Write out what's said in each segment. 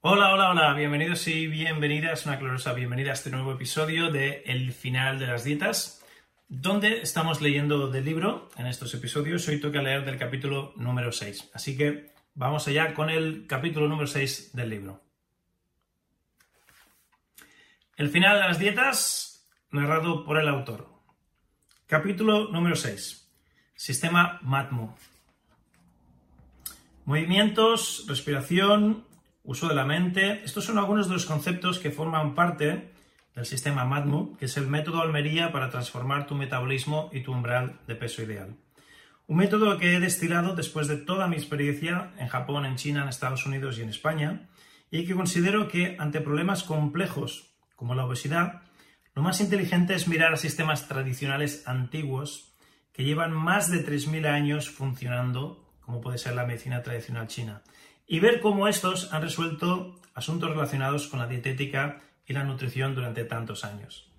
Hola, hola, hola, bienvenidos y bienvenidas, una gloriosa bienvenida a este nuevo episodio de El final de las dietas, donde estamos leyendo del libro en estos episodios. Hoy toca leer del capítulo número 6, así que vamos allá con el capítulo número 6 del libro. El final de las dietas, narrado por el autor. Capítulo número 6. Sistema MATMO. Movimientos, respiración, uso de la mente. Estos son algunos de los conceptos que forman parte del sistema MATMO, que es el método Almería para transformar tu metabolismo y tu umbral de peso ideal. Un método que he destilado después de toda mi experiencia en Japón, en China, en Estados Unidos y en España, y que considero que ante problemas complejos como la obesidad, lo más inteligente es mirar a sistemas tradicionales antiguos que llevan más de 3.000 años funcionando, como puede ser la medicina tradicional china y ver cómo estos han resuelto asuntos relacionados con la dietética y la nutrición durante tantos años.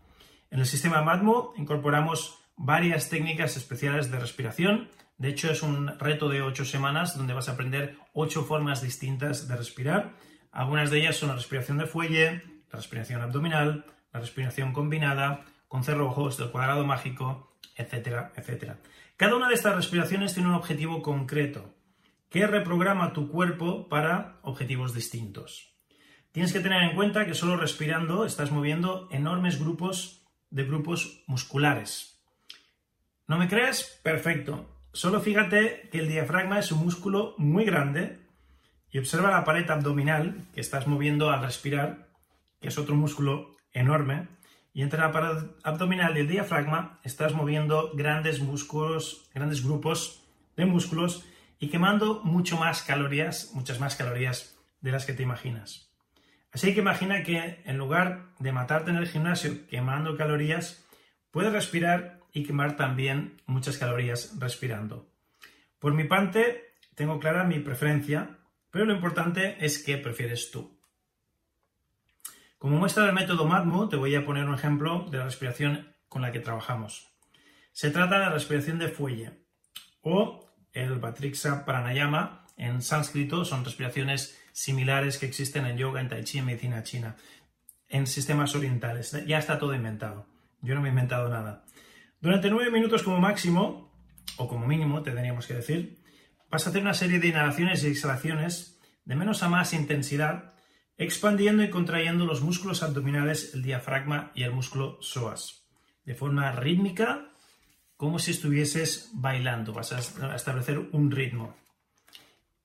En el sistema MATMO incorporamos varias técnicas especiales de respiración. De hecho, es un reto de ocho semanas donde vas a aprender ocho formas distintas de respirar. Algunas de ellas son la respiración de fuelle, la respiración abdominal, la respiración combinada, con cerrojos del cuadrado mágico, etcétera, etcétera. Cada una de estas respiraciones tiene un objetivo concreto que reprograma tu cuerpo para objetivos distintos. Tienes que tener en cuenta que solo respirando estás moviendo enormes grupos de grupos musculares. ¿No me crees? Perfecto. Solo fíjate que el diafragma es un músculo muy grande y observa la pared abdominal que estás moviendo al respirar, que es otro músculo enorme, y entre la pared abdominal y el diafragma estás moviendo grandes músculos, grandes grupos de músculos y quemando mucho más calorías, muchas más calorías de las que te imaginas. Así que imagina que en lugar de matarte en el gimnasio quemando calorías, puedes respirar y quemar también muchas calorías respirando. Por mi parte, tengo clara mi preferencia, pero lo importante es qué prefieres tú. Como muestra del método MATMO, te voy a poner un ejemplo de la respiración con la que trabajamos. Se trata de la respiración de fuelle o el Batrixa Pranayama en sánscrito son respiraciones similares que existen en yoga, en tai chi, en medicina china, en sistemas orientales. Ya está todo inventado. Yo no me he inventado nada. Durante nueve minutos como máximo, o como mínimo, tendríamos que decir, vas a hacer una serie de inhalaciones y exhalaciones de menos a más intensidad, expandiendo y contrayendo los músculos abdominales, el diafragma y el músculo psoas, de forma rítmica como si estuvieses bailando, vas a establecer un ritmo.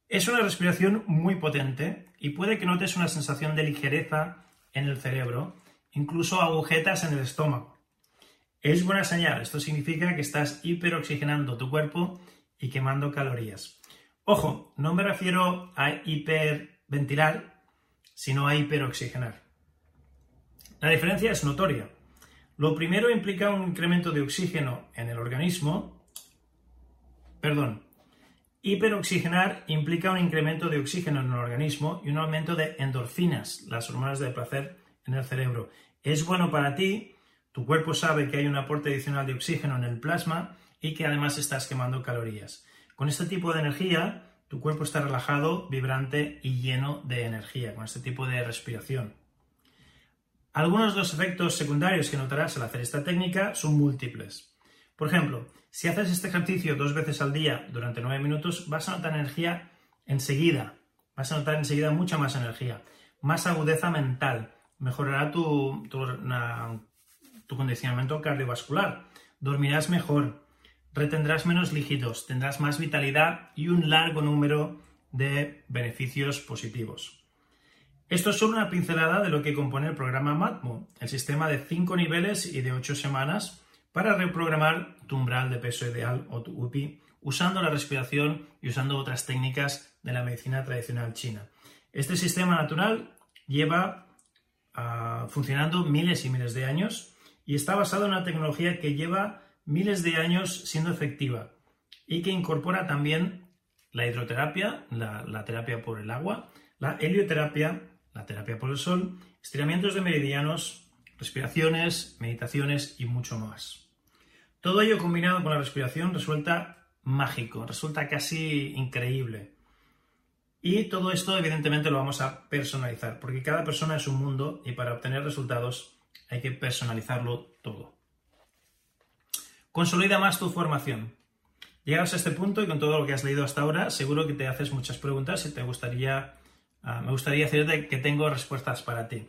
Es una respiración muy potente y puede que notes una sensación de ligereza en el cerebro, incluso agujetas en el estómago. Es buena señal, esto significa que estás hiperoxigenando tu cuerpo y quemando calorías. Ojo, no me refiero a hiperventilar, sino a hiperoxigenar. La diferencia es notoria. Lo primero implica un incremento de oxígeno en el organismo. Perdón. Hiperoxigenar implica un incremento de oxígeno en el organismo y un aumento de endorfinas, las hormonas del placer en el cerebro. Es bueno para ti, tu cuerpo sabe que hay un aporte adicional de oxígeno en el plasma y que además estás quemando calorías. Con este tipo de energía, tu cuerpo está relajado, vibrante y lleno de energía, con este tipo de respiración. Algunos de los efectos secundarios que notarás al hacer esta técnica son múltiples. Por ejemplo, si haces este ejercicio dos veces al día durante nueve minutos, vas a notar energía enseguida. Vas a notar enseguida mucha más energía, más agudeza mental, mejorará tu, tu, condicionamiento cardiovascular, dormirás mejor, retendrás menos líquidos, tendrás más vitalidad y un largo número de beneficios positivos. Esto es solo una pincelada de lo que compone el programa MATMO, el sistema de 5 niveles y de 8 semanas para reprogramar tu umbral de peso ideal o tu UPI usando la respiración y usando otras técnicas de la medicina tradicional china. Este sistema natural lleva uh, funcionando miles y miles de años y está basado en una tecnología que lleva miles de años siendo efectiva y que incorpora también la hidroterapia, la terapia por el agua, la helioterapia, la terapia por el sol, estiramientos de meridianos, respiraciones, meditaciones y mucho más. Todo ello combinado con la respiración resulta mágico, resulta casi increíble. Y todo esto evidentemente lo vamos a personalizar, porque cada persona es un mundo y para obtener resultados hay que personalizarlo todo. Consolida más tu formación. Llegas a este punto y con todo lo que has leído hasta ahora, seguro que te haces muchas preguntas y te gustaría, ah, me gustaría decirte que tengo respuestas para ti.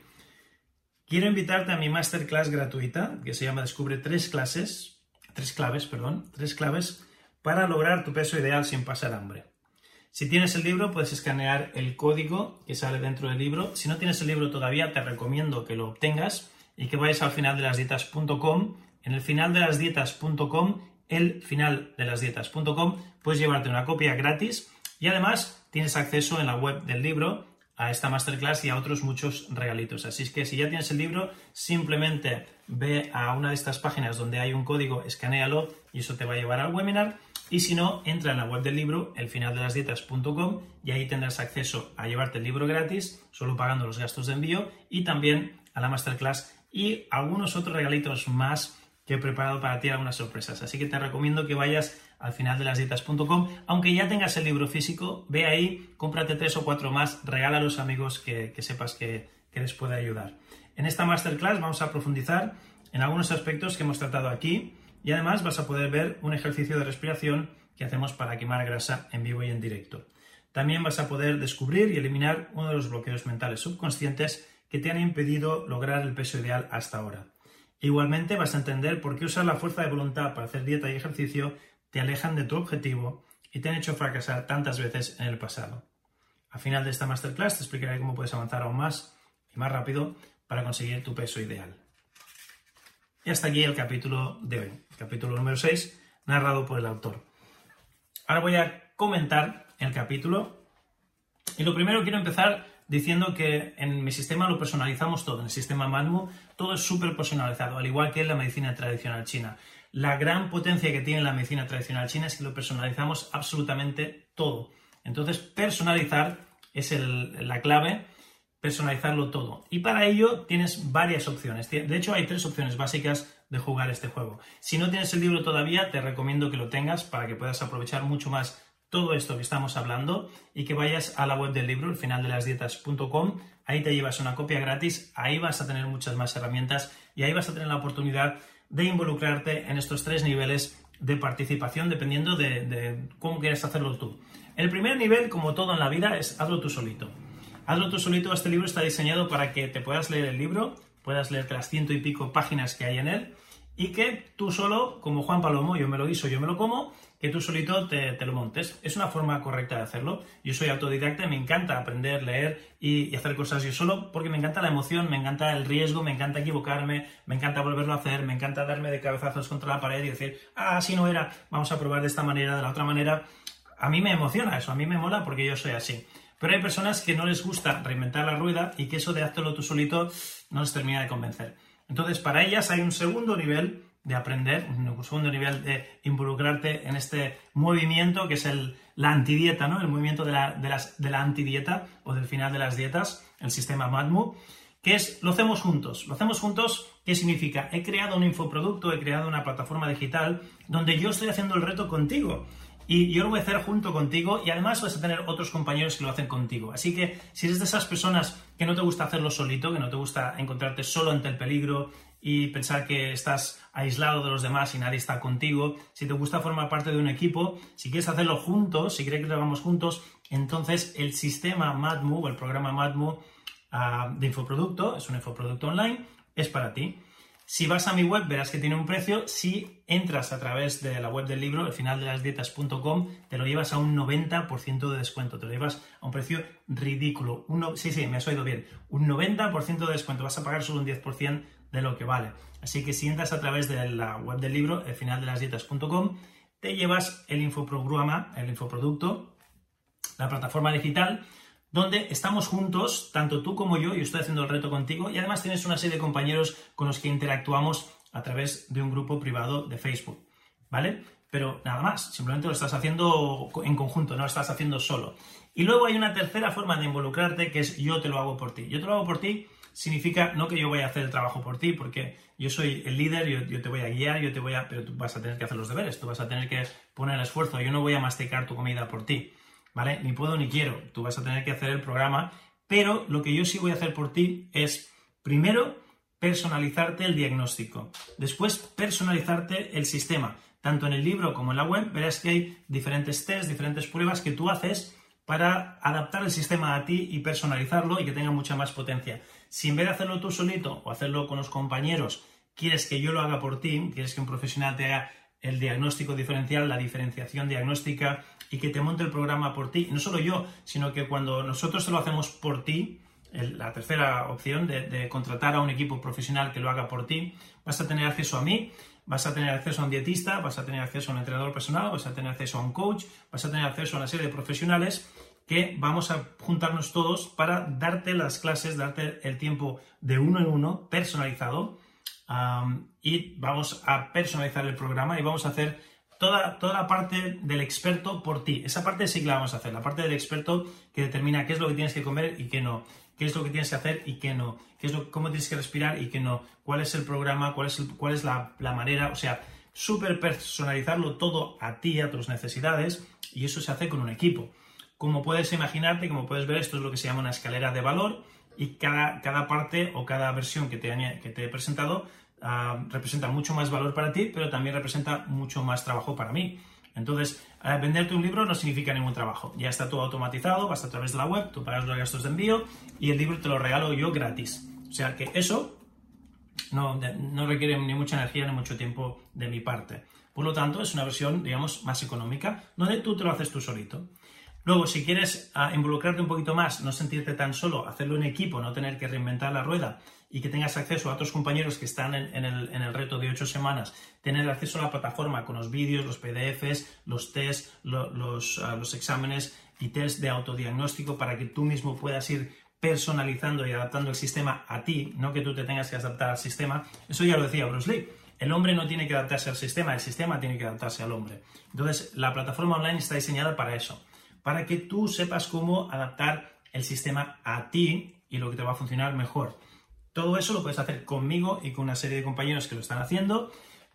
Quiero invitarte a mi masterclass gratuita que se llama Descubre tres clases, tres claves, perdón, tres claves para lograr tu peso ideal sin pasar hambre. Si tienes el libro, puedes escanear el código que sale dentro del libro. Si no tienes el libro todavía, te recomiendo que lo obtengas y que vayas al final de las dietas.com. En el final de las dietas.com, el final de las dietas.com, puedes llevarte una copia gratis y además tienes acceso en la web del libro a esta masterclass y a otros muchos regalitos. Así es que si ya tienes el libro, simplemente ve a una de estas páginas donde hay un código, escanealo y eso te va a llevar al webinar. Y si no, entra en la web del libro, elfinaldelasdietas.com, y ahí tendrás acceso a llevarte el libro gratis, solo pagando los gastos de envío, y también a la masterclass y algunos otros regalitos más que he preparado para ti, algunas sorpresas. Así que te recomiendo que vayas al final de las dietas.com. Aunque ya tengas el libro físico, ve ahí, cómprate tres o cuatro más, regala a los amigos que, sepas que, que les puede ayudar. En esta masterclass vamos a profundizar en algunos aspectos que hemos tratado aquí y además vas a poder ver un ejercicio de respiración que hacemos para quemar grasa en vivo y en directo. También vas a poder descubrir y eliminar uno de los bloqueos mentales subconscientes que te han impedido lograr el peso ideal hasta ahora. Igualmente vas a entender por qué usar la fuerza de voluntad para hacer dieta y ejercicio te alejan de tu objetivo y te han hecho fracasar tantas veces en el pasado. Al final de esta masterclass te explicaré cómo puedes avanzar aún más y más rápido para conseguir tu peso ideal. Y hasta aquí el capítulo de hoy, capítulo número 6, narrado por el autor. Ahora voy a comentar el capítulo y lo primero quiero empezar diciendo que en mi sistema lo personalizamos todo, en el sistema Manmu todo es súper personalizado, al igual que en la medicina tradicional china. La gran potencia que tiene la medicina tradicional china es que lo personalizamos absolutamente todo. Entonces, personalizar es la clave, personalizarlo todo. Y para ello tienes varias opciones. De hecho, hay tres opciones básicas de jugar este juego. Si no tienes el libro todavía, te recomiendo que lo tengas para que puedas aprovechar mucho más todo esto que estamos hablando y que vayas a la web del libro, el final de las dietas.com. Ahí te llevas una copia gratis, ahí vas a tener muchas más herramientas y ahí vas a tener la oportunidad de involucrarte en estos tres niveles de participación dependiendo de, cómo quieres hacerlo tú. El primer nivel, como todo en la vida, es hazlo tú solito. Hazlo tú solito, este libro está diseñado para que te puedas leer el libro, puedas leerte las ciento y pico páginas que hay en él y que tú solo, como Juan Palomo, yo me lo guiso, yo me lo como, que tú solito te, lo montes. Es una forma correcta de hacerlo. Yo soy autodidacta y me encanta aprender, leer y, hacer cosas yo solo porque me encanta la emoción, me encanta el riesgo, me encanta equivocarme, me encanta volverlo a hacer, me encanta darme de cabezazos contra la pared y decir, ah, así no era, vamos a probar de esta manera, de la otra manera. A mí me emociona eso, a mí me mola porque yo soy así. Pero hay personas que no les gusta reinventar la rueda y que eso de hazlo tú solito no les termina de convencer. Entonces, para ellas hay un segundo nivel de aprender, un segundo nivel de involucrarte en este movimiento que es el, la antidieta, ¿no? El movimiento de la, de, las, de la antidieta o del final de las dietas, el sistema MADMU, que es lo hacemos juntos. Lo hacemos juntos, ¿qué significa? He creado un infoproducto, he creado una plataforma digital donde yo estoy haciendo el reto contigo. Y yo lo voy a hacer junto contigo y además vas a tener otros compañeros que lo hacen contigo. Así que si eres de esas personas que no te gusta hacerlo solito, que no te gusta encontrarte solo ante el peligro y pensar que estás aislado de los demás y nadie está contigo, si te gusta formar parte de un equipo, si quieres hacerlo juntos, si quieres que lo hagamos juntos, entonces el sistema MadMove, el programa MadMove ah, de infoproducto, es un infoproducto online, es para ti. Si vas a mi web, verás que tiene un precio. Si entras a través de la web del libro, el final de las dietas.com, te lo llevas a un 90% de descuento. Te lo llevas a un precio ridículo. sí, sí, me has oído bien. Un 90% de descuento. Vas a pagar solo un 10% de lo que vale. Así que si entras a través de la web del libro, el final de las dietas.com, te llevas el infoprograma, el infoproducto, la plataforma digital donde estamos juntos, tanto tú como yo, y estoy haciendo el reto contigo, y además tienes una serie de compañeros con los que interactuamos a través de un grupo privado de Facebook, ¿vale? Pero nada más, simplemente lo estás haciendo en conjunto, no lo estás haciendo solo. Y luego hay una tercera forma de involucrarte que es yo te lo hago por ti. Yo te lo hago por ti significa no que yo voy a hacer el trabajo por ti, porque yo soy el líder, yo, yo, te voy a guiar, yo te voy a, pero tú vas a tener que hacer los deberes, tú vas a tener que poner el esfuerzo, yo no voy a masticar tu comida por ti. ¿Vale? Ni puedo ni quiero, tú vas a tener que hacer el programa, pero lo que yo sí voy a hacer por ti es, primero, personalizarte el diagnóstico, después personalizarte el sistema. Tanto en el libro como en la web verás que hay diferentes tests, diferentes pruebas que tú haces para adaptar el sistema a ti y personalizarlo y que tenga mucha más potencia. Si en vez de hacerlo tú solito o hacerlo con los compañeros, quieres que yo lo haga por ti, quieres que un profesional te haga el diagnóstico diferencial, la diferenciación diagnóstica y que te monte el programa por ti. No solo yo, sino que cuando nosotros te lo hacemos por ti, la tercera opción de, contratar a un equipo profesional que lo haga por ti, vas a tener acceso a mí, vas a tener acceso a un dietista, vas a tener acceso a un entrenador personal, vas a tener acceso a un coach, vas a tener acceso a una serie de profesionales que vamos a juntarnos todos para darte las clases, darte el tiempo de uno en uno, personalizado, y vamos a personalizar el programa y vamos a hacer toda, toda la parte del experto por ti. Esa parte sí que la vamos a hacer, la parte del experto que determina qué es lo que tienes que comer y qué no, qué es lo que tienes que hacer y qué no, qué es lo, cómo tienes que respirar y qué no, cuál es el programa, cuál es, cuál es la, la manera, o sea, súper personalizarlo todo a ti, a tus necesidades, y eso se hace con un equipo. Como puedes imaginarte, como puedes ver, esto es lo que se llama una escalera de valor y cada, cada parte o cada versión que te, que te he presentado Ah, representa mucho más valor para ti, pero también representa mucho más trabajo para mí. Entonces, eh, venderte un libro no significa ningún trabajo. Ya está todo automatizado, vas a través de la web, tú pagas los gastos de envío y el libro te lo regalo yo gratis. O sea que eso no, no requiere ni mucha energía ni mucho tiempo de mi parte. Por lo tanto, es una versión, digamos, más económica, donde tú te lo haces tú solito. Luego, si quieres ah, involucrarte un poquito más, no sentirte tan solo, hacerlo en equipo, no tener que reinventar la rueda y que tengas acceso a otros compañeros que están en, el, reto de ocho semanas, tener acceso a la plataforma con los vídeos, los PDFs, los tests, los, ah, los exámenes y test de autodiagnóstico para que tú mismo puedas ir personalizando y adaptando el sistema a ti, no que tú te tengas que adaptar al sistema. Eso ya lo decía Bruce Lee. El hombre no tiene que adaptarse al sistema, el sistema tiene que adaptarse al hombre. Entonces, la plataforma online está diseñada para eso, para que tú sepas cómo adaptar el sistema a ti y lo que te va a funcionar mejor. Todo eso lo puedes hacer conmigo y con una serie de compañeros que lo están haciendo,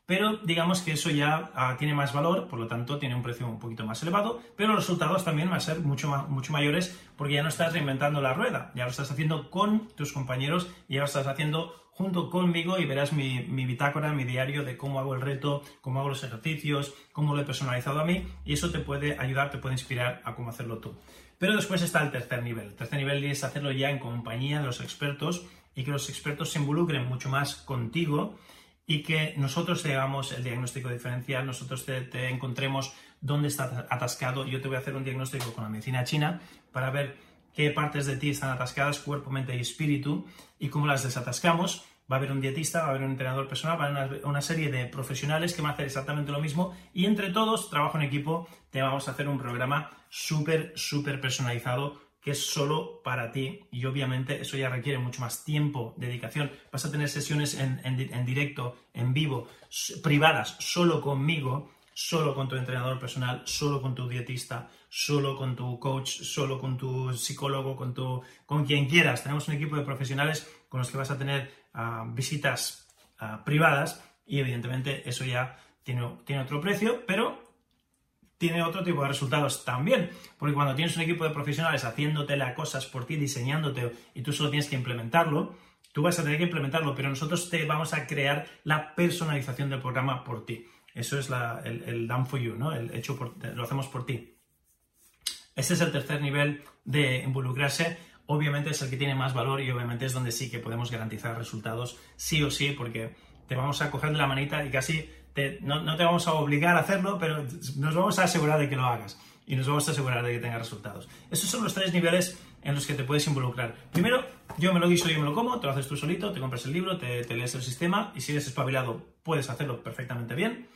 pero digamos que eso ya ah, tiene más valor, por lo tanto tiene un precio un poquito más elevado, pero los resultados también van a ser mucho, mucho mayores porque ya no estás reinventando la rueda, ya lo estás haciendo con tus compañeros y ya lo estás haciendo junto conmigo y verás mi, mi, bitácora, mi diario de cómo hago el reto, cómo hago los ejercicios, cómo lo he personalizado a mí y eso te puede ayudar, te puede inspirar a cómo hacerlo tú. Pero después está el tercer nivel. El tercer nivel es hacerlo ya en compañía de los expertos y que los expertos se involucren mucho más contigo y que nosotros te hagamos el diagnóstico diferencial, nosotros te, encontremos dónde está atascado. Yo te voy a hacer un diagnóstico con la medicina china para ver qué partes de ti están atascadas, cuerpo, mente y espíritu, y cómo las desatascamos. Va a haber un dietista, va a haber un entrenador personal, va a haber una, serie de profesionales que van a hacer exactamente lo mismo y entre todos, trabajo en equipo, te vamos a hacer un programa súper, súper personalizado que es solo para ti y obviamente eso ya requiere mucho más tiempo, dedicación. Vas a tener sesiones en, directo, en vivo, privadas, solo conmigo, solo con tu entrenador personal, solo con tu dietista, solo con tu coach, solo con tu psicólogo, con, tu, con quien quieras. Tenemos un equipo de profesionales con los que vas a tener visitas privadas y evidentemente eso ya tiene, tiene otro precio, pero tiene otro tipo de resultados también. Porque cuando tienes un equipo de profesionales haciéndote las cosas por ti, diseñándote y tú solo tienes que implementarlo, tú vas a tener que implementarlo, pero nosotros te vamos a crear la personalización del programa por ti. Eso es el, el, done for you, ¿no? El hecho lo hacemos por ti. Este es el tercer nivel de involucrarse. Obviamente es el que tiene más valor y obviamente es donde sí que podemos garantizar resultados sí o sí, porque te vamos a coger de la manita y casi no, no, te vamos a obligar a hacerlo, pero nos vamos a asegurar de que lo hagas y nos vamos a asegurar de que tengas resultados. Esos son los tres niveles en los que te puedes involucrar. Primero, yo me lo guiso, yo me lo como, te lo haces tú solito, te compras el libro, te, te lees el sistema y si eres espabilado puedes hacerlo perfectamente bien.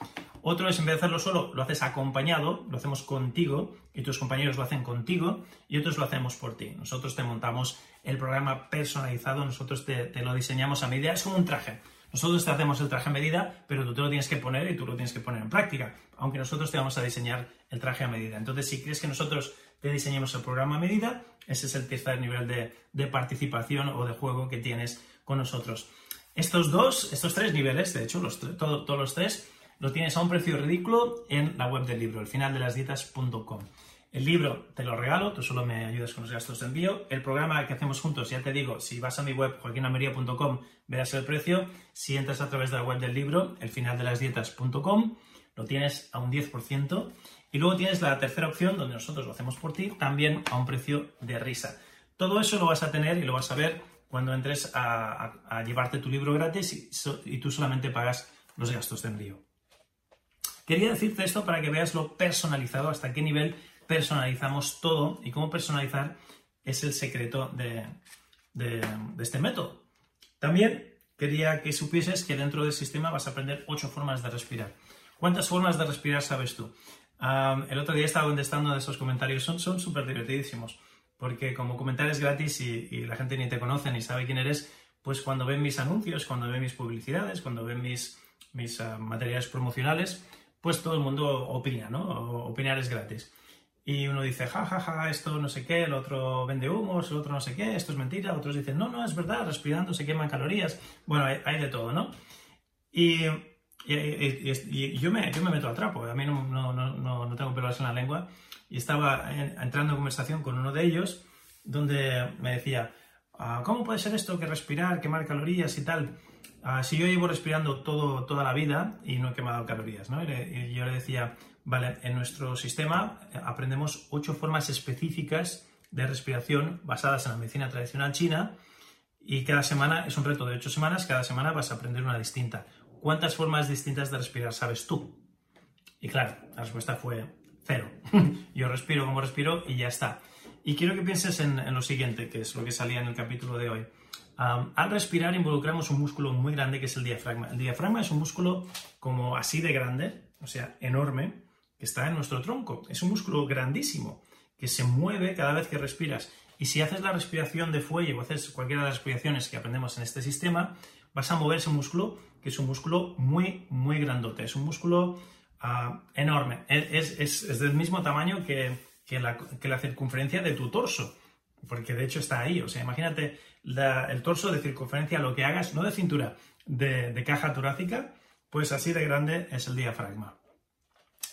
Otro es, en vez de hacerlo solo, lo haces acompañado, lo hacemos contigo y tus compañeros lo hacen contigo y otros lo hacemos por ti. Nosotros te montamos el programa personalizado, nosotros te, lo diseñamos a medida, es como un traje. Nosotros te hacemos el traje a medida, pero tú te lo tienes que poner y tú lo tienes que poner en práctica, aunque nosotros te vamos a diseñar el traje a medida. Entonces, si crees que nosotros te diseñemos el programa a medida, ese es el tercer nivel de, participación o de juego que tienes con nosotros. Estos dos, estos tres niveles, de hecho, todos los tres, lo tienes a un precio ridículo en la web del libro, el final de las dietas.com. El libro te lo regalo, tú solo me ayudas con los gastos de envío. El programa que hacemos juntos, ya te digo, si vas a mi web, joaquinamería.com, verás el precio. Si entras a través de la web del libro, el final de las dietas.com, lo tienes a un 10%. Y luego tienes la tercera opción, donde nosotros lo hacemos por ti, también a un precio de risa. Todo eso lo vas a tener y lo vas a ver cuando entres a, llevarte tu libro gratis y, y tú solamente pagas los gastos de envío. Quería decirte esto para que veas lo personalizado, hasta qué nivel personalizamos todo y cómo personalizar es el secreto de, este método. También quería que supieses que dentro del sistema vas a aprender ocho formas de respirar. ¿Cuántas formas de respirar sabes tú? el otro día estaba contestando de esos comentarios, son súper divertidísimos, porque como comentarios gratis y, la gente ni te conoce ni sabe quién eres, pues cuando ven mis anuncios, cuando ven mis publicidades, cuando ven mis, mis ah, materiales promocionales, pues todo el mundo opina, ¿no? Opinar es gratis y uno dice, ja, ja, ja, esto no sé qué, el otro vende humos, el otro no sé qué, esto es mentira, otros dicen, no, no, es verdad, respirando se queman calorías. Bueno, hay, de todo, ¿no? Y, yo, me, yo me meto al trapo, a mí no, no, no, no tengo pelos en la lengua, y estaba entrando en conversación con uno de ellos, donde me decía, ah, ¿cómo puede ser esto que respirar, quemar calorías y tal? Ah, si yo llevo respirando todo, toda la vida y no he quemado calorías, ¿no? Y yo le decía, Vale, en nuestro sistema eh, aprendemos ocho formas específicas de respiración basadas en la medicina tradicional china y cada semana es un reto de ocho semanas, cada semana vas a aprender una distinta. ¿Cuántas formas distintas de respirar sabes tú? Y claro, la respuesta fue cero. Yo respiro como respiro y ya está. Y quiero que pienses en, lo siguiente, que es lo que salía en el capítulo de hoy. Al respirar involucramos un músculo muy grande que es el diafragma. El diafragma es un músculo como así de grande, o sea, enorme, está en nuestro tronco. Es un músculo grandísimo que se mueve cada vez que respiras. Y si haces la respiración de fuelle o haces cualquiera de las respiraciones que aprendemos en este sistema, vas a mover ese músculo, que es un músculo muy, muy grandote. Es un músculo ah, enorme. Es, del mismo tamaño que, la, circunferencia de tu torso. Porque de hecho está ahí. O sea, imagínate el torso de circunferencia, lo que hagas, no de cintura, de, caja torácica, pues así de grande es el diafragma.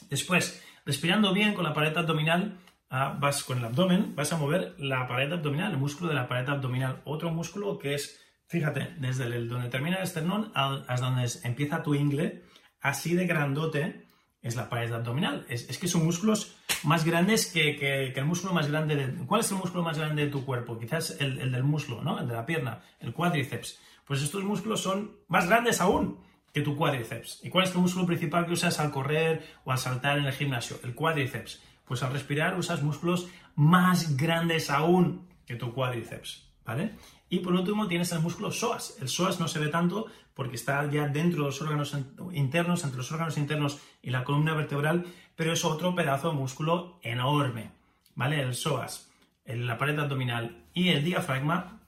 Después, respirando bien con la pared abdominal, ah, vas con el abdomen, vas a mover la pared abdominal, el músculo de la pared abdominal. Otro músculo que es, fíjate, desde donde termina el esternón hasta donde empieza tu ingle, así de grandote es la pared abdominal. Es, que son músculos más grandes que, el músculo más grande de... ¿Cuál es el músculo más grande de tu cuerpo? Quizás el, el del muslo, ¿no? El de la pierna, el cuádriceps. Pues estos músculos son más grandes aún que tu cuádriceps. ¿Y cuál es tu músculo principal que usas al correr o al saltar en el gimnasio? El cuádriceps. Pues al respirar usas músculos más grandes aún que tu cuádriceps, ¿vale? Y por último tienes el músculo psoas. El psoas no se ve tanto porque está ya dentro de los órganos internos, entre los órganos internos y la columna vertebral, pero es otro pedazo de músculo enorme, ¿vale? El psoas, la pared abdominal y el diafragma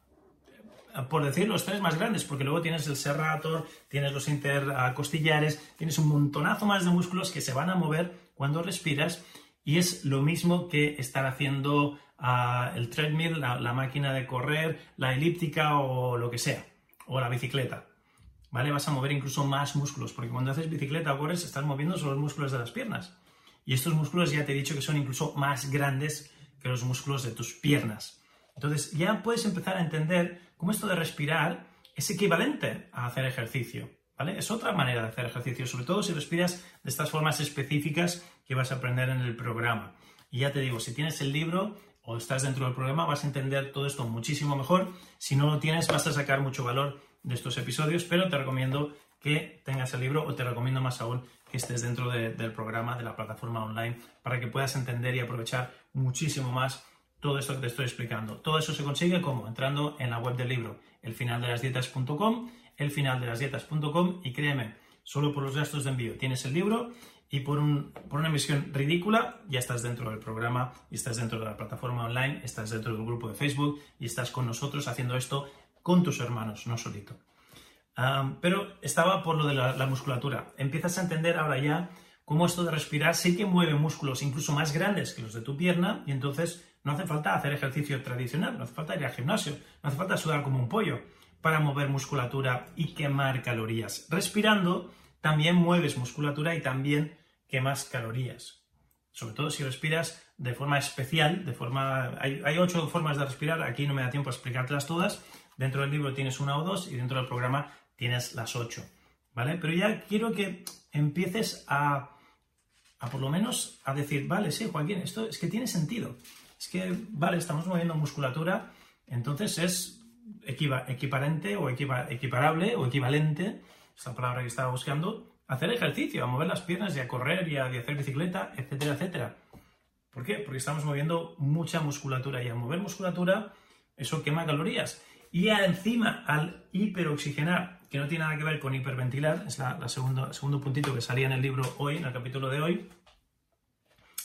por decir los tres más grandes, porque luego tienes el serrator, tienes los intercostillares, tienes un montonazo más de músculos que se van a mover cuando respiras y es lo mismo que estar haciendo ah, el treadmill, la, máquina de correr, la elíptica o lo que sea, o la bicicleta. ¿Vale? Vas a mover incluso más músculos, porque cuando haces bicicleta o corres estás moviendo solo los músculos de las piernas. Y estos músculos ya te he dicho que son incluso más grandes que los músculos de tus piernas. Entonces ya puedes empezar a entender cómo esto de respirar es equivalente a hacer ejercicio. Es otra manera de hacer ejercicio, sobre todo si respiras de estas formas específicas que vas a aprender en el programa. Y ya te digo, si tienes el libro o estás dentro del programa, vas a entender todo esto muchísimo mejor. Si no lo tienes, vas a sacar mucho valor de estos episodios, pero te recomiendo que tengas el libro o te recomiendo más aún que estés dentro del programa de la plataforma online para que puedas entender y aprovechar muchísimo más todo esto que te estoy explicando. Todo eso se consigue como entrando en la web del libro, elfinaldelasdietas.com, elfinaldelasdietas.com y créeme, solo por los gastos de envío tienes el libro y por, por, una emisión ridícula ya estás dentro del programa y estás dentro de la plataforma online, estás dentro del grupo de Facebook y estás con nosotros haciendo esto con tus hermanos, no solito. pero estaba por lo de la, musculatura. Empiezas a entender ahora ya cómo esto de respirar sí que mueve músculos incluso más grandes que los de tu pierna y entonces no hace falta hacer ejercicio tradicional, no hace falta ir al gimnasio, no hace falta sudar como un pollo para mover musculatura y quemar calorías. Respirando también mueves musculatura y también quemas calorías. Sobre todo si respiras de forma especial, de forma... Hay, ocho formas de respirar, aquí no me da tiempo a explicártelas todas. Dentro del libro tienes una o dos y dentro del programa tienes las ocho. ¿Vale? Pero ya quiero que empieces a, a por lo menos a decir, vale, sí, Joaquín, esto es que tiene sentido. Es que, vale, estamos moviendo musculatura, entonces es equiparente o equiparable o equivalente, esta palabra que estaba buscando, hacer ejercicio, a mover las piernas y a correr y a, hacer bicicleta, etcétera, etcétera. ¿Por qué? Porque estamos moviendo mucha musculatura y al mover musculatura eso quema calorías. Y encima, al hiperoxigenar, que no tiene nada que ver con hiperventilar, es la, segundo, el segundo puntito que salía en el libro hoy, en el capítulo de hoy,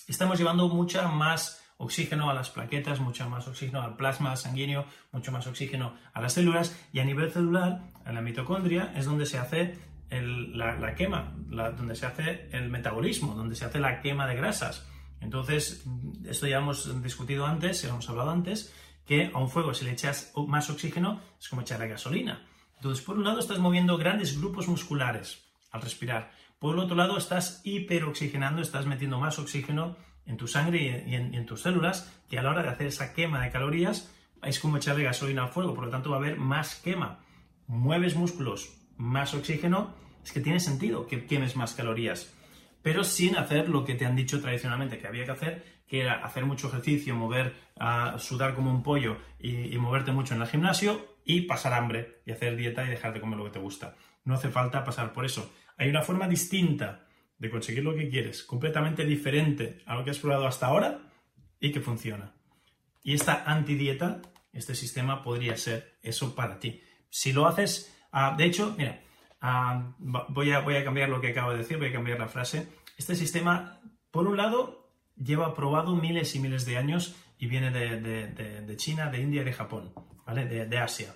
estamos llevando mucha más oxígeno a las plaquetas, mucho más oxígeno al plasma sanguíneo, mucho más oxígeno a las células y a nivel celular, en la mitocondria, es donde se hace la, quema, donde se hace el metabolismo, donde se hace la quema de grasas. Entonces, esto ya hemos discutido antes, ya hemos hablado antes, que a un fuego si le echas más oxígeno es como echarle gasolina. Entonces, por un lado estás moviendo grandes grupos musculares al respirar. Por el otro lado estás hiperoxigenando, estás metiendo más oxígeno en tu sangre y en, tus células, que a la hora de hacer esa quema de calorías es como echarle gasolina al fuego, por lo tanto va a haber más quema. Mueves músculos, más oxígeno, es que tiene sentido que quemes más calorías, pero sin hacer lo que te han dicho tradicionalmente que había que hacer, que era hacer mucho ejercicio, mover, a sudar como un pollo y, y moverte mucho en el gimnasio y pasar hambre y hacer dieta y dejar de comer lo que te gusta. No hace falta pasar por eso. Hay una forma distinta de conseguir lo que quieres, completamente diferente a lo que has probado hasta ahora y que funciona. Y esta antidieta, este sistema podría ser eso para ti. Si lo haces, ah, de hecho, mira, ah, voy, a, voy a cambiar lo que acabo de decir, voy a cambiar la frase. Este sistema, por un lado, lleva probado miles y miles de años y viene de, China, de India de Japón, ¿vale? de Asia.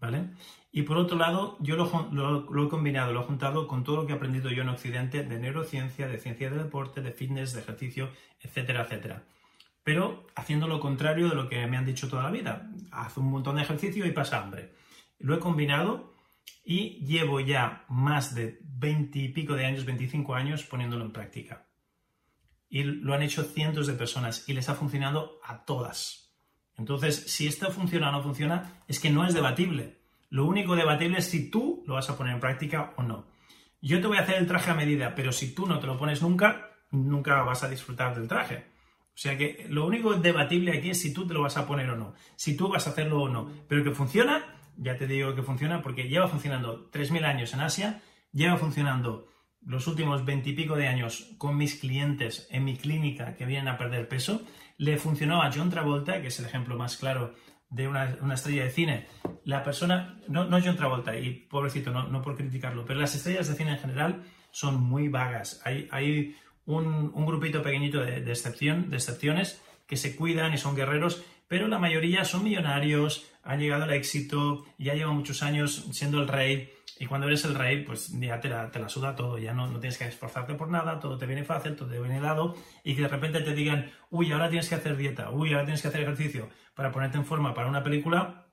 ¿vale? Y por otro lado, yo lo, he combinado, lo he juntado con todo lo que he aprendido yo en Occidente de neurociencia, de ciencia de deporte, de fitness, de ejercicio, etcétera, etcétera. Pero haciendo lo contrario de lo que me han dicho toda la vida. Haz un montón de ejercicio y pasa hambre. Lo he combinado y llevo ya más de 20 y pico de años, 25 años poniéndolo en práctica. Y lo han hecho cientos de personas y les ha funcionado a todas. Entonces, si esto funciona o no funciona, es que no es debatible. Lo único debatible es si tú lo vas a poner en práctica o no. Yo te voy a hacer el traje a medida, pero si tú no te lo pones nunca, nunca vas a disfrutar del traje. O sea que lo único debatible aquí es si tú te lo vas a poner o no, si tú vas a hacerlo o no. Pero que funciona, ya te digo que funciona porque lleva funcionando 3.000 años en Asia, lleva funcionando los últimos 20 y pico de años con mis clientes en mi clínica que vienen a perder peso le funcionó a John Travolta, que es el ejemplo más claro de una, estrella de cine. La persona, no, no John Travolta, y pobrecito, no, no, por criticarlo, pero las estrellas de cine en general son muy vagas. Hay, hay un, grupito pequeñito de, de, excepción, de excepciones que se cuidan y son guerreros, pero la mayoría son millonarios, han llegado al éxito, ya llevan muchos años siendo el rey, y cuando eres el rey, pues ya te la, te la suda todo, ya no, no, tienes que esforzarte por nada, todo te viene fácil, todo te viene dado, y que de repente te digan, uy, ahora tienes que hacer dieta, uy, ahora tienes que hacer ejercicio para ponerte en forma para una película,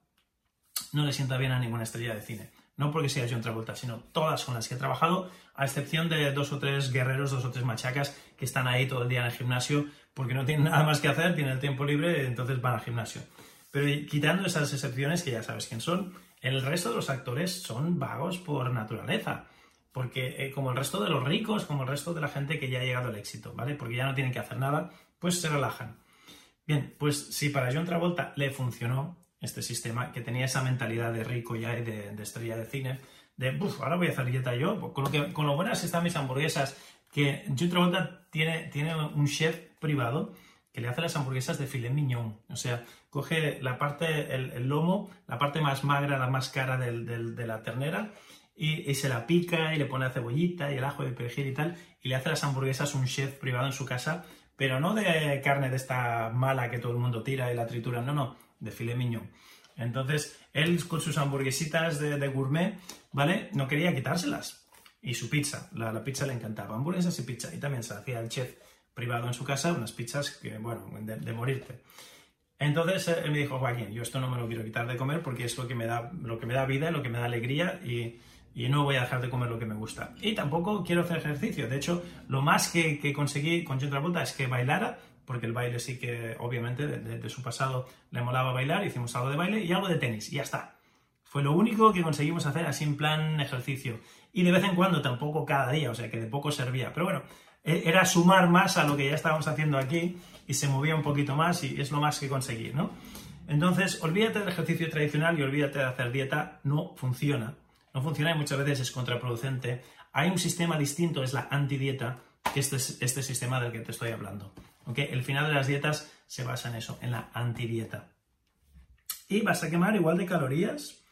no le sienta bien a ninguna estrella de cine. No porque sea John Travolta, sino todas con las que he trabajado, a excepción de dos o tres guerreros, dos o tres machacas que están ahí todo el día en el gimnasio porque no tienen nada más que hacer, tienen el tiempo libre, entonces van al gimnasio. Pero quitando esas excepciones, que ya sabes quién son, el resto de los actores son vagos por naturaleza. Porque eh, como el resto de los ricos, como el resto de la gente que ya ha llegado al éxito, ¿vale? Porque ya no tienen que hacer nada, pues se relajan. Bien, pues si para John Travolta le funcionó este sistema, que tenía esa mentalidad de rico ya y de, estrella de cine, de, uff, ahora voy a hacer dieta yo, pues con lo, que, con lo buenas están mis hamburguesas, que John Travolta tiene, tiene un chef privado que le hace las hamburguesas de filet mignon. O sea, coge la parte, el, lomo, la parte más magra, la más cara de la ternera, y, se la pica y le pone la cebollita y el ajo y el perejil y tal, y le hace las hamburguesas un chef privado en su casa, pero no de carne de esta mala que todo el mundo tira y la tritura, no, no, de filet mignon. Entonces, él con sus hamburguesitas de, gourmet, ¿vale? No quería quitárselas. Y su pizza, la, pizza le encantaba, hamburguesas y pizza. Y también se hacía el chef privado en su casa, unas pizzas que, bueno, de, morirte. Entonces él me dijo, Joaquín, yo esto no me lo quiero quitar de comer porque es lo que me da, lo que me da vida, lo que me da alegría y, y no voy a dejar de comer lo que me gusta. Y tampoco quiero hacer ejercicio. De hecho, lo más que, que conseguí con John Travolta es que bailara, porque el baile sí que, obviamente, de, su pasado le molaba bailar, hicimos algo de baile y algo de tenis, y ya está. Fue lo único que conseguimos hacer así en plan ejercicio. Y de vez en cuando, tampoco cada día, o sea que de poco servía. Pero bueno, era sumar más a lo que ya estábamos haciendo aquí y se movía un poquito más y es lo más que conseguí, ¿no? Entonces, olvídate del ejercicio tradicional y olvídate de hacer dieta, no funciona no funciona y muchas veces es contraproducente. Hay un sistema distinto, es la antidieta, que este es este sistema del que te estoy hablando. El final de las dietas se basa en eso, en la antidieta. Y vas a quemar igual de calorías,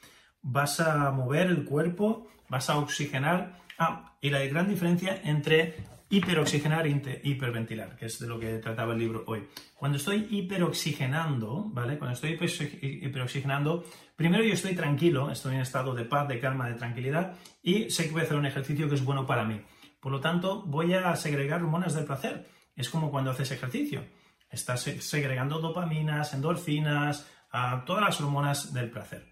vas a mover el cuerpo, vas a oxigenar. Ah, y la gran diferencia entre hiperoxigenar hiperventilar, que es de lo que trataba el libro hoy. Cuando estoy hiperoxigenando, ¿vale? Cuando estoy hiperoxigenando, primero yo estoy tranquilo, estoy en estado de paz, de calma, de tranquilidad y sé que voy a hacer un ejercicio que es bueno para mí. Por lo tanto, voy a segregar hormonas del placer. Es como cuando haces ejercicio. Estás segregando dopaminas, endorfinas, todas las hormonas del placer.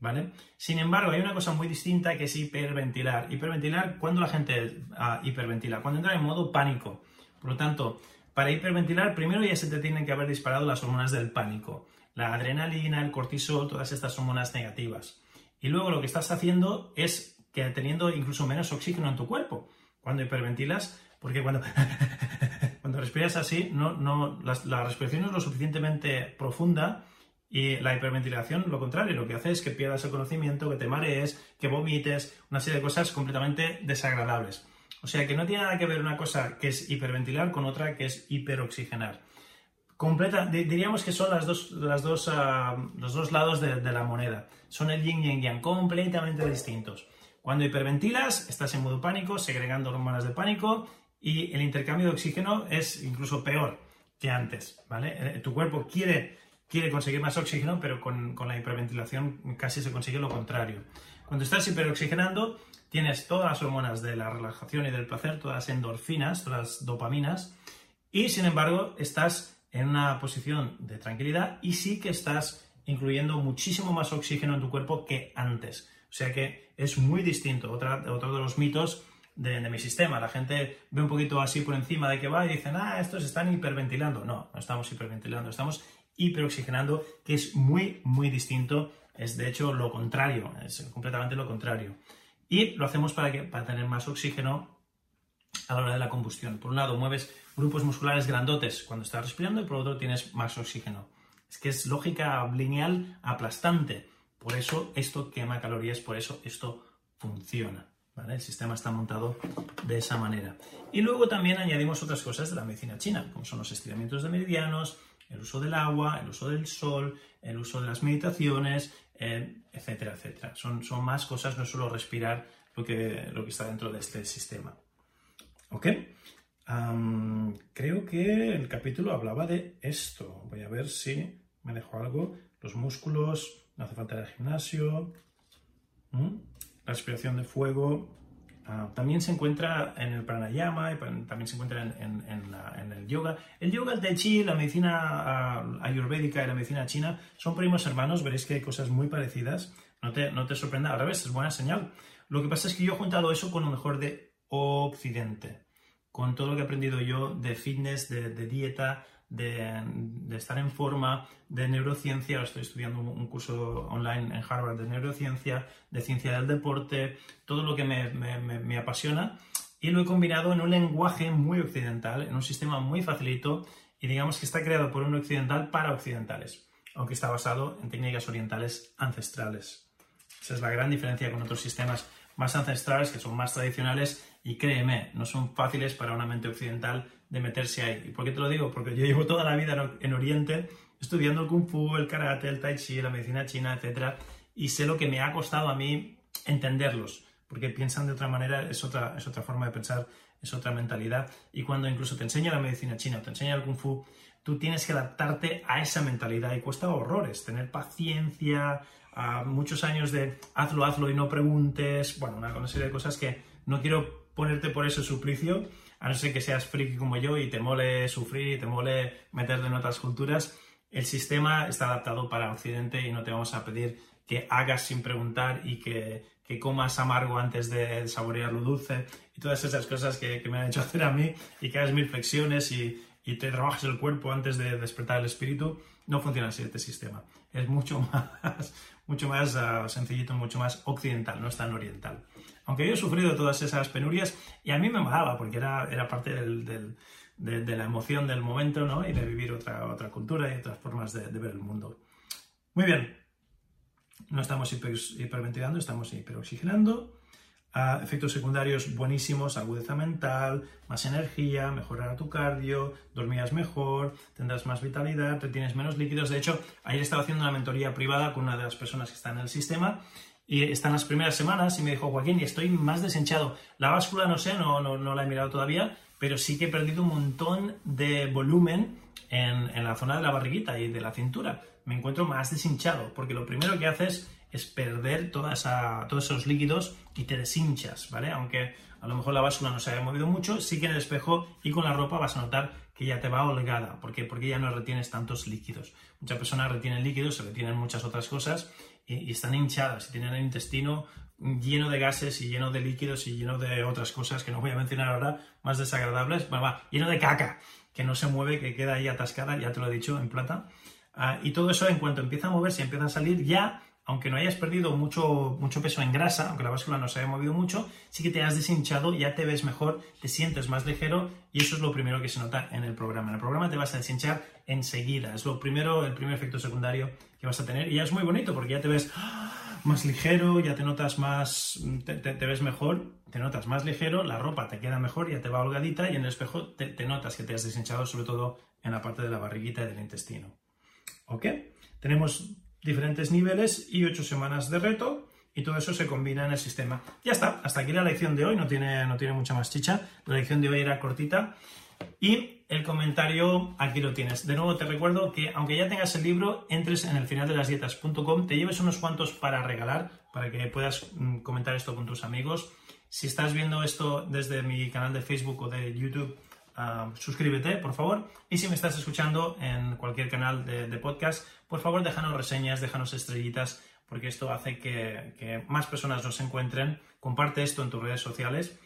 ¿Vale? Sin embargo, hay una cosa muy distinta que es hiperventilar. Hiperventilar, cuando la gente ah, hiperventila? Cuando entra en modo pánico. Por lo tanto, para hiperventilar, primero ya se te tienen que haber disparado las hormonas del pánico. La adrenalina, el cortisol, todas estas hormonas negativas. Y luego lo que estás haciendo es que teniendo incluso menos oxígeno en tu cuerpo. Cuando hiperventilas, porque cuando, cuando respiras así, no, no, la respiración no es lo suficientemente profunda y la hiperventilación, lo contrario, lo que hace es que pierdas el conocimiento, que te marees, que vomites, una serie de cosas completamente desagradables. O sea que no tiene nada que ver una cosa que es hiperventilar con otra que es hiperoxigenar. Completa, diríamos que son las dos, las dos, ah, los dos lados de, de, la moneda. Son el yin y el yang, completamente distintos. Cuando hiperventilas, estás en modo pánico, segregando hormonas de pánico y el intercambio de oxígeno es incluso peor que antes, ¿vale? Eh, tu cuerpo quiere quiere conseguir más oxígeno, pero con, la hiperventilación casi se consigue lo contrario. Cuando estás hiperoxigenando, tienes todas las hormonas de la relajación y del placer, todas las endorfinas, todas las dopaminas, y sin embargo estás en una posición de tranquilidad y sí que estás incluyendo muchísimo más oxígeno en tu cuerpo que antes. O sea que es muy distinto. otro de los mitos de, de, mi sistema. La gente ve un poquito así por encima de que va y dicen, ah, estos están hiperventilando. No, no estamos hiperventilando, estamos hiperoxigenando, que es muy, muy distinto, es de hecho lo contrario, es completamente lo contrario. Y lo hacemos para, que, para tener más oxígeno a la hora de la combustión. Por un lado, mueves grupos musculares grandotes cuando estás respirando y por otro tienes más oxígeno. Es que es lógica lineal aplastante. Por eso esto quema calorías, por eso esto funciona. El sistema está montado de esa manera. Y luego también añadimos otras cosas de la medicina china, como son los estiramientos de meridianos, el uso del agua, el uso del sol, el uso de las meditaciones, eh, etcétera, etcétera. Son, son más cosas, no solo respirar lo que, lo que está dentro de este sistema. ¿Ok? creo que el capítulo hablaba de esto. Voy a ver si me dejo algo. Los músculos, no hace falta al gimnasio. La respiración de fuego, Ah, también se encuentra en el pranayama, también se encuentra en, el yoga. El yoga, el tai chi, la medicina ah, ayurvédica y la medicina china son primos hermanos, veréis que hay cosas muy parecidas. No te, no te sorprenda, al revés, es buena señal. Lo que pasa es que yo he juntado eso con lo mejor de Occidente, con todo lo que he aprendido yo de fitness, de dieta, de, estar en forma, de neurociencia, estoy estudiando un, curso online en Harvard de neurociencia, de ciencia del deporte, todo lo que me, apasiona y lo he combinado en un lenguaje muy occidental, en un sistema muy facilito y digamos que está creado por un occidental para occidentales, aunque está basado en técnicas orientales ancestrales. Esa es la gran diferencia con otros sistemas más ancestrales, que son más tradicionales y créeme, no son fáciles para una mente occidental de meterse ahí. ¿Y por qué te lo digo? Porque yo llevo toda la vida en Oriente estudiando el kung fu, el karate, el tai chi, la medicina china, etc. Y sé lo que me ha costado a mí entenderlos, porque piensan de otra manera, es otra, es otra forma de pensar, es otra mentalidad. Y cuando incluso te enseña la medicina china o te enseña el kung fu, tú tienes que adaptarte a esa mentalidad y cuesta horrores, tener paciencia, muchos años de hazlo, hazlo y no preguntes, bueno, una serie de cosas que no quiero ponerte por ese suplicio, a no ser que seas friki como yo y te mole sufrir y te mole meterte en otras culturas. El sistema está adaptado para Occidente y no te vamos a pedir que hagas sin preguntar y que, que comas amargo antes de saborear lo dulce y todas esas cosas que, me han hecho hacer a mí y que hagas mil flexiones y, y te trabajes el cuerpo antes de despertar el espíritu. No funciona así este sistema. Es mucho más, mucho más uh, sencillito, mucho más occidental, no es tan oriental. Aunque yo he sufrido todas esas penurias y a mí me molaba porque era, era parte de, la emoción del momento ¿no? y de vivir otra, otra cultura y otras formas de, de ver el mundo. Muy bien, no estamos hiper, hiperventilando, estamos hiperoxigenando. Uh, efectos secundarios buenísimos, agudeza mental, más energía, mejorar tu cardio, dormirás mejor, tendrás más vitalidad, retienes menos líquidos. De hecho, ayer estaba haciendo una mentoría privada con una de las personas que está en el sistema y están las primeras semanas y me dijo, Joaquín, y estoy más deshinchado. La báscula no sé, no, no, no la he mirado todavía, pero sí que he perdido un montón de volumen en, en, la zona de la barriguita y de la cintura. Me encuentro más deshinchado, porque lo primero que haces es perder todos esos líquidos y te deshinchas, ¿vale? Aunque a lo mejor la báscula no se haya movido mucho, sí que en el espejo y con la ropa vas a notar que ya te va holgada. ¿Por qué? Porque ya no retienes tantos líquidos. Muchas personas retienen líquidos, se retienen muchas otras cosas y, están hinchadas y tienen el intestino lleno de gases y lleno de líquidos y lleno de otras cosas que no voy a mencionar ahora, más desagradables, bueno, va, lleno de caca, que no se mueve, que queda ahí atascada, ya te lo he dicho, en plata. Uh, y todo eso en cuanto empieza a moverse, empieza a salir, ya, aunque no hayas perdido mucho, mucho peso en grasa, aunque la báscula no se haya movido mucho, sí que te has deshinchado, ya te ves mejor, te sientes más ligero y eso es lo primero que se nota en el programa. En el programa te vas a deshinchar enseguida, es lo primero, el primer efecto secundario que vas a tener y ya es muy bonito porque ya te ves más ligero, ya te notas más, te, ves mejor, te notas más ligero, la ropa te queda mejor, ya te va holgadita y en el espejo te, te notas que te has deshinchado sobre todo en la parte de la barriguita y del intestino. ¿Ok? Tenemos diferentes niveles y ocho semanas de reto y todo eso se combina en el sistema. Ya está, hasta aquí la lección de hoy, no tiene, no tiene mucha más chicha, la lección de hoy era cortita y el comentario aquí lo tienes. De nuevo te recuerdo que aunque ya tengas el libro, entres en el final de las dietas.com, te lleves unos cuantos para regalar, para que puedas mm, comentar esto con tus amigos. Si estás viendo esto desde mi canal de Facebook o de YouTube, uh, suscríbete, por favor. Y si me estás escuchando en cualquier canal de, podcast, por favor déjanos reseñas, déjanos estrellitas, porque esto hace que, más personas nos encuentren. Comparte esto en tus redes sociales.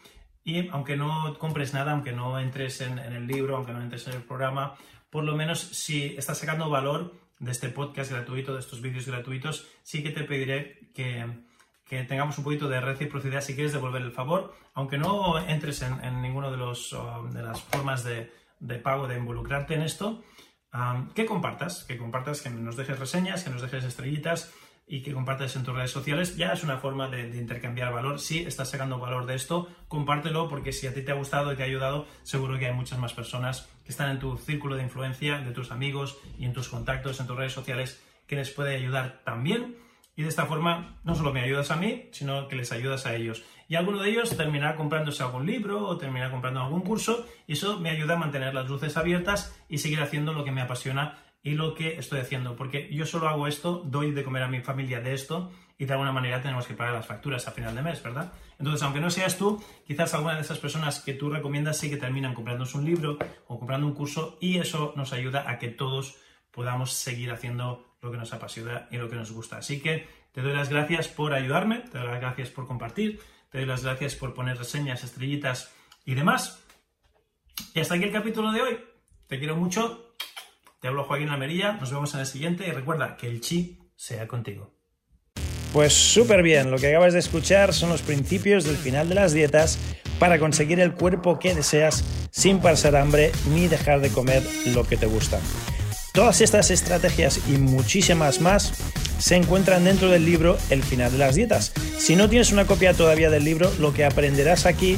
Y aunque no compres nada, aunque no entres en, el libro, aunque no entres en el programa, por lo menos si estás sacando valor de este podcast gratuito, de estos vídeos gratuitos, sí que te pediré que, tengamos un poquito de reciprocidad si quieres devolver el favor, aunque no entres en, en ninguno de, um, de las formas de, pago de involucrarte en esto, que compartas, que compartas, que nos dejes reseñas, que nos dejes estrellitas, y que compartes en tus redes sociales, ya es una forma de, de, intercambiar valor. Si estás sacando valor de esto, compártelo porque si a ti te ha gustado y te ha ayudado, seguro que hay muchas más personas que están en tu círculo de influencia, de tus amigos y en tus contactos en tus redes sociales que les puede ayudar también. Y de esta forma no solo me ayudas a mí, sino que les ayudas a ellos. Y alguno de ellos terminará comprándose algún libro o terminará comprando algún curso y eso me ayuda a mantener las luces abiertas y seguir haciendo lo que me apasiona y lo que estoy haciendo, porque yo solo hago esto, doy de comer a mi familia de esto y de alguna manera tenemos que pagar las facturas a final de mes, ¿verdad? Entonces, aunque no seas tú, quizás alguna de esas personas que tú recomiendas sí que terminan comprándose un libro o comprando un curso y eso nos ayuda a que todos podamos seguir haciendo lo que nos apasiona y lo que nos gusta. Así que te doy las gracias por ayudarme, te doy las gracias por compartir, te doy las gracias por poner reseñas, estrellitas y demás. Y hasta aquí el capítulo de hoy. Te quiero mucho te hablo Joaquín Almería, nos vemos en el siguiente y recuerda que el chi sea contigo. Pues súper bien, lo que acabas de escuchar son los principios del final de las dietas para conseguir el cuerpo que deseas sin pasar hambre ni dejar de comer lo que te gusta. Todas estas estrategias y muchísimas más se encuentran dentro del libro El final de las dietas. Si no tienes una copia todavía del libro, lo que aprenderás aquí